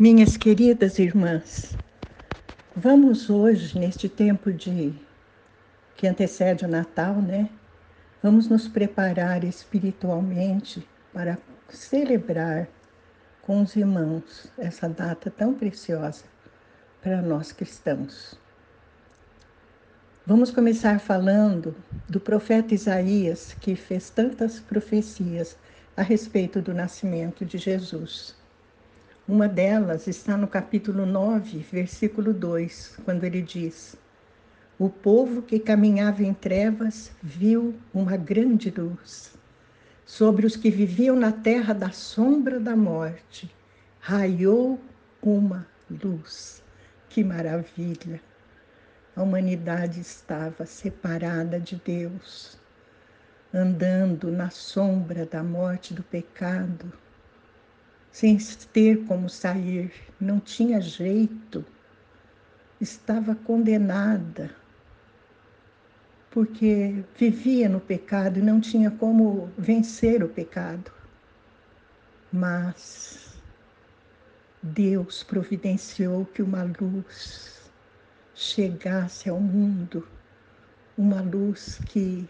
Minhas queridas irmãs, vamos hoje, neste tempo de que antecede o Natal, né? Vamos nos preparar espiritualmente para celebrar com os irmãos essa data tão preciosa para nós cristãos. Vamos começar falando do profeta Isaías, que fez tantas profecias a respeito do nascimento de Jesus. Uma delas está no capítulo 9, versículo 2, quando ele diz: O povo que caminhava em trevas viu uma grande luz. Sobre os que viviam na terra da sombra da morte, raiou uma luz. Que maravilha! A humanidade estava separada de Deus andando na sombra da morte do pecado, sem ter como sair, não tinha jeito, estava condenada, porque vivia no pecado e não tinha como vencer o pecado. Mas Deus providenciou que uma luz chegasse ao mundo, uma luz que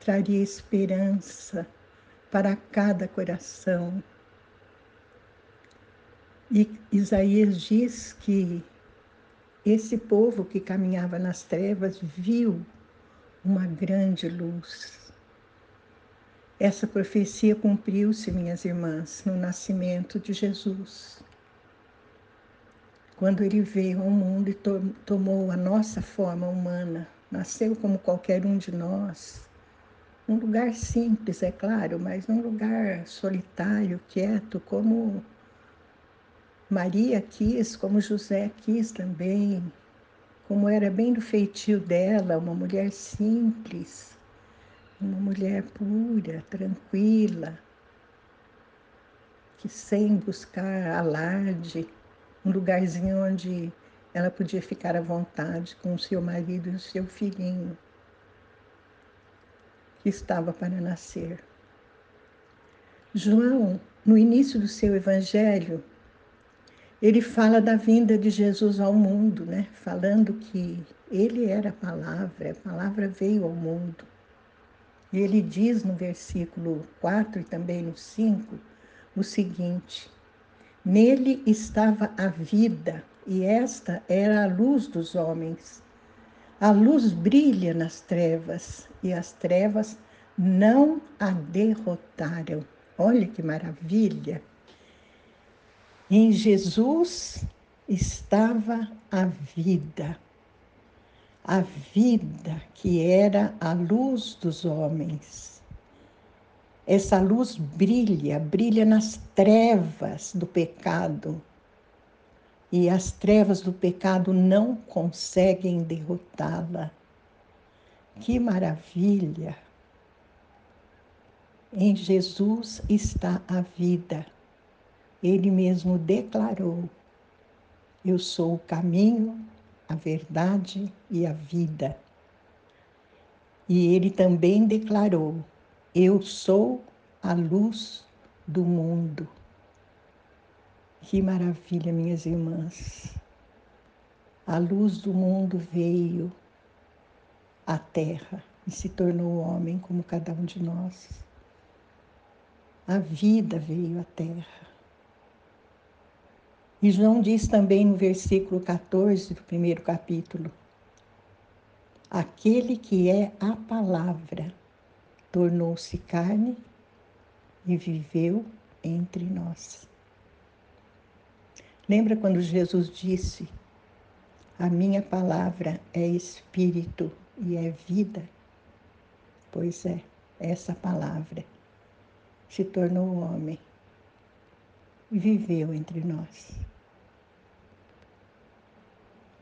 traria esperança para cada coração. E Isaías diz que esse povo que caminhava nas trevas viu uma grande luz. Essa profecia cumpriu-se, minhas irmãs, no nascimento de Jesus. Quando ele veio ao mundo e to tomou a nossa forma humana, nasceu como qualquer um de nós, num lugar simples, é claro, mas num lugar solitário, quieto, como Maria quis, como José quis também, como era bem do feitio dela, uma mulher simples, uma mulher pura, tranquila, que sem buscar alarde, um lugarzinho onde ela podia ficar à vontade com o seu marido e o seu filhinho que estava para nascer. João, no início do seu evangelho, ele fala da vinda de Jesus ao mundo, né? Falando que ele era a palavra, a palavra veio ao mundo. E ele diz no versículo 4 e também no 5 o seguinte: Nele estava a vida, e esta era a luz dos homens. A luz brilha nas trevas e as trevas não a derrotaram. Olha que maravilha! Em Jesus estava a vida, a vida que era a luz dos homens. Essa luz brilha, brilha nas trevas do pecado e as trevas do pecado não conseguem derrotá-la. Que maravilha! Em Jesus está a vida. Ele mesmo declarou: Eu sou o caminho, a verdade e a vida. E ele também declarou: Eu sou a luz do mundo. Que maravilha, minhas irmãs. A luz do mundo veio à terra e se tornou homem como cada um de nós. A vida veio à terra. E João diz também no versículo 14 do primeiro capítulo: Aquele que é a palavra tornou-se carne e viveu entre nós. Lembra quando Jesus disse: A minha palavra é espírito e é vida? Pois é, essa palavra se tornou homem viveu entre nós.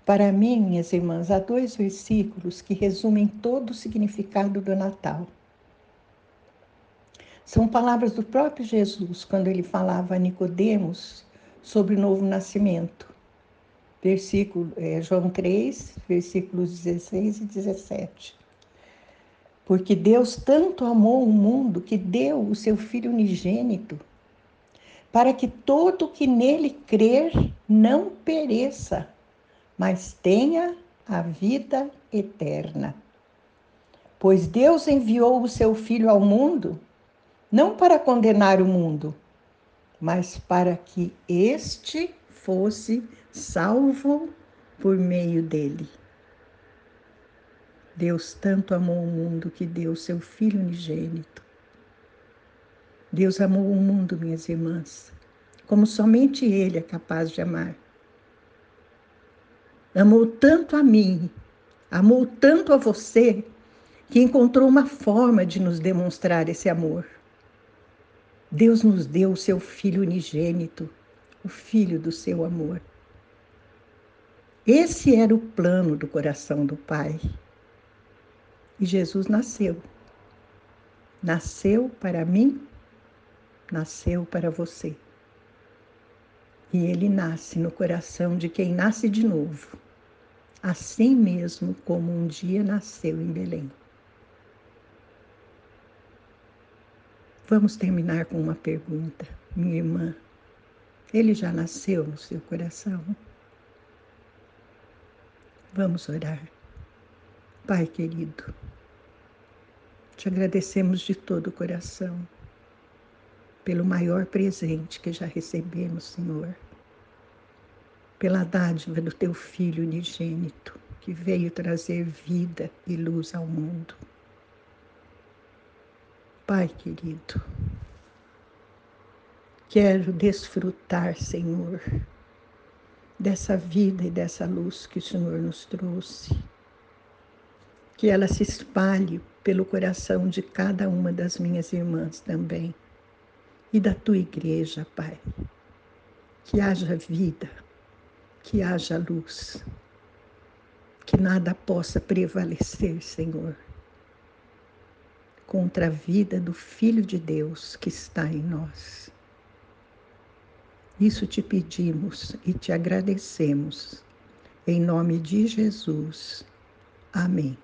Para mim, minhas irmãs, há dois versículos que resumem todo o significado do Natal. São palavras do próprio Jesus quando ele falava a Nicodemos sobre o novo nascimento. Versículo, é, João 3, versículos 16 e 17. Porque Deus tanto amou o mundo que deu o seu Filho unigênito, para que todo que nele crer não pereça, mas tenha a vida eterna. Pois Deus enviou o seu Filho ao mundo, não para condenar o mundo, mas para que este fosse salvo por meio dele. Deus tanto amou o mundo que deu seu Filho unigênito. Deus amou o mundo, minhas irmãs, como somente Ele é capaz de amar. Amou tanto a mim, amou tanto a você, que encontrou uma forma de nos demonstrar esse amor. Deus nos deu o seu Filho unigênito, o Filho do seu amor. Esse era o plano do coração do Pai. E Jesus nasceu. Nasceu para mim, nasceu para você. E ele nasce no coração de quem nasce de novo, assim mesmo como um dia nasceu em Belém. Vamos terminar com uma pergunta, minha irmã. Ele já nasceu no seu coração? Vamos orar. Pai querido, te agradecemos de todo o coração pelo maior presente que já recebemos, Senhor, pela dádiva do teu Filho unigênito, que veio trazer vida e luz ao mundo. Pai querido, quero desfrutar, Senhor, dessa vida e dessa luz que o Senhor nos trouxe. Que ela se espalhe pelo coração de cada uma das minhas irmãs também e da tua igreja, Pai. Que haja vida, que haja luz, que nada possa prevalecer, Senhor, contra a vida do Filho de Deus que está em nós. Isso te pedimos e te agradecemos. Em nome de Jesus. Amém.